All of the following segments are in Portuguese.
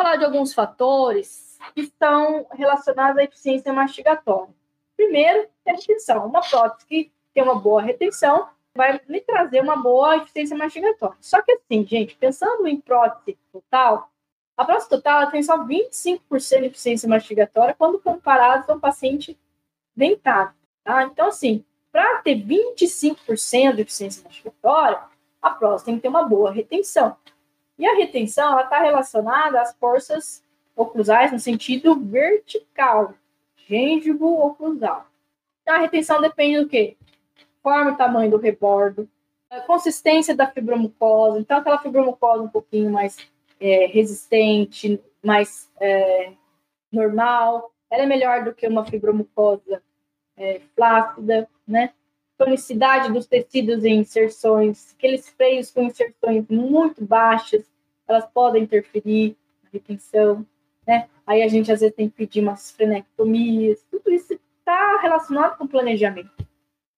falar de alguns fatores que estão relacionados à eficiência mastigatória. Primeiro, retenção. Uma prótese que tem uma boa retenção vai lhe trazer uma boa eficiência mastigatória. Só que assim, gente, pensando em prótese total, a prótese total tem só 25% de eficiência mastigatória quando comparado a um paciente dentado. Tá? Então, assim, para ter 25% de eficiência mastigatória, a próstata tem que ter uma boa retenção. E a retenção está relacionada às forças oclusais no sentido vertical, gêngivo oclusal. Então, a retenção depende do quê? Forma e tamanho do rebordo, consistência da fibromucosa. Então, aquela fibromucosa um pouquinho mais é, resistente, mais é, normal, ela é melhor do que uma fibromucosa é, flácida, né? Tonicidade dos tecidos em inserções, aqueles freios com inserções muito baixas, elas podem interferir na retenção, né? Aí a gente às vezes tem que pedir umas frenectomias, tudo isso está relacionado com planejamento.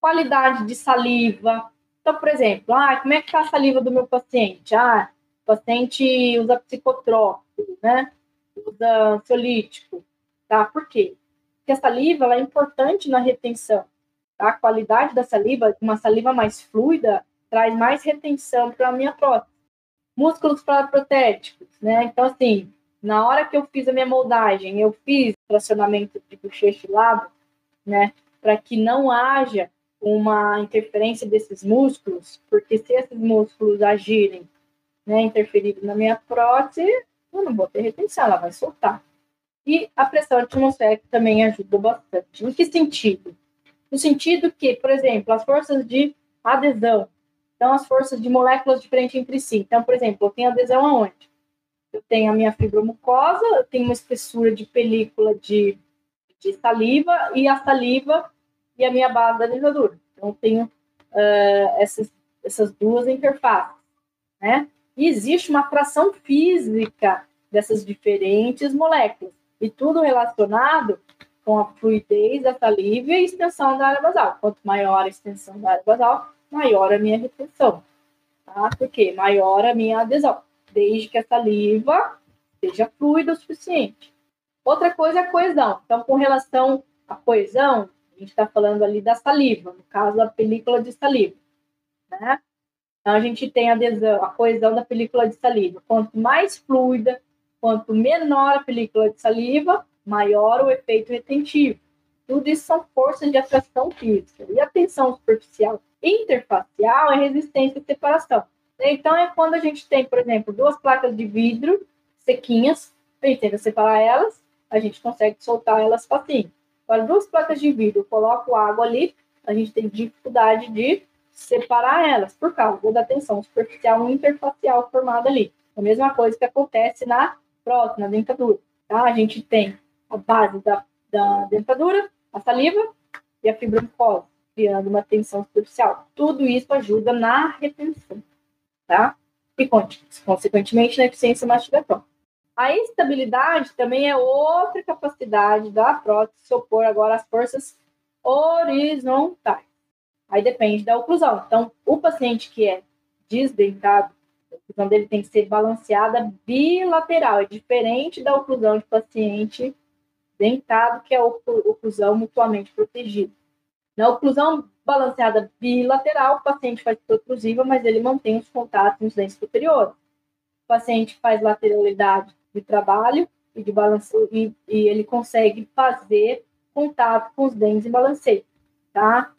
Qualidade de saliva. Então, por exemplo, ah, como é que está a saliva do meu paciente? Ah, o paciente usa psicotrópico, né? Usa ansiolítico, tá? Por quê? Porque a saliva ela é importante na retenção. Tá? A qualidade da saliva, uma saliva mais fluida, traz mais retenção para a minha prótese. Músculos protéticos, né? Então, assim, na hora que eu fiz a minha moldagem, eu fiz tracionamento de bochecha e lábio, né? Para que não haja uma interferência desses músculos, porque se esses músculos agirem, né, interferindo na minha prótese, eu não vou ter retenção, ela vai soltar. E a pressão atmosférica também ajuda bastante. Em que sentido? No sentido que, por exemplo, as forças de adesão, então as forças de moléculas diferentes entre si. Então, por exemplo, eu tenho adesão aonde? Eu tenho a minha fibromucosa, eu tenho uma espessura de película de, de saliva e a saliva e a minha base da dentadura. Então, eu tenho uh, essas, essas duas interfaces, né? E existe uma atração física dessas diferentes moléculas e tudo relacionado com a fluidez da saliva e a extensão da área basal. Quanto maior a extensão da área basal, maior a minha retenção. Tá? Porque maior a minha adesão, desde que a saliva seja fluida o suficiente. Outra coisa é a coesão. Então, com relação à coesão, a gente está falando ali da saliva, no caso, a película de saliva. Né? Então, a gente tem a adesão, a coesão da película de saliva. Quanto mais fluida, Quanto menor a película de saliva, maior o efeito retentivo. Tudo isso são forças de atração física. E a tensão superficial interfacial é resistência e separação. Então, é quando a gente tem, por exemplo, duas placas de vidro sequinhas, a gente tenta separar elas, a gente consegue soltar elas facinho. Agora, duas placas de vidro, eu coloco água ali, a gente tem dificuldade de separar elas, por causa da tensão superficial interfacial formada ali. A mesma coisa que acontece na próxima, na dentadura. Tá? A gente tem a base da, da dentadura, a saliva e a fibra mucosa, criando uma tensão superficial. Tudo isso ajuda na retenção, tá? E, consequentemente, na eficiência mastigatória. A estabilidade também é outra capacidade da prótese se opor agora às forças horizontais. Aí depende da oclusão. Então, o paciente que é desdentado a oclusão dele tem que ser balanceada bilateral, é diferente da oclusão de paciente dentado, que é a oclusão mutuamente protegida. Na oclusão balanceada bilateral, o paciente faz protrusiva, mas ele mantém os contatos nos dentes superiores. O paciente faz lateralidade de trabalho e de balanço e, e ele consegue fazer contato com os dentes em balanceio, tá?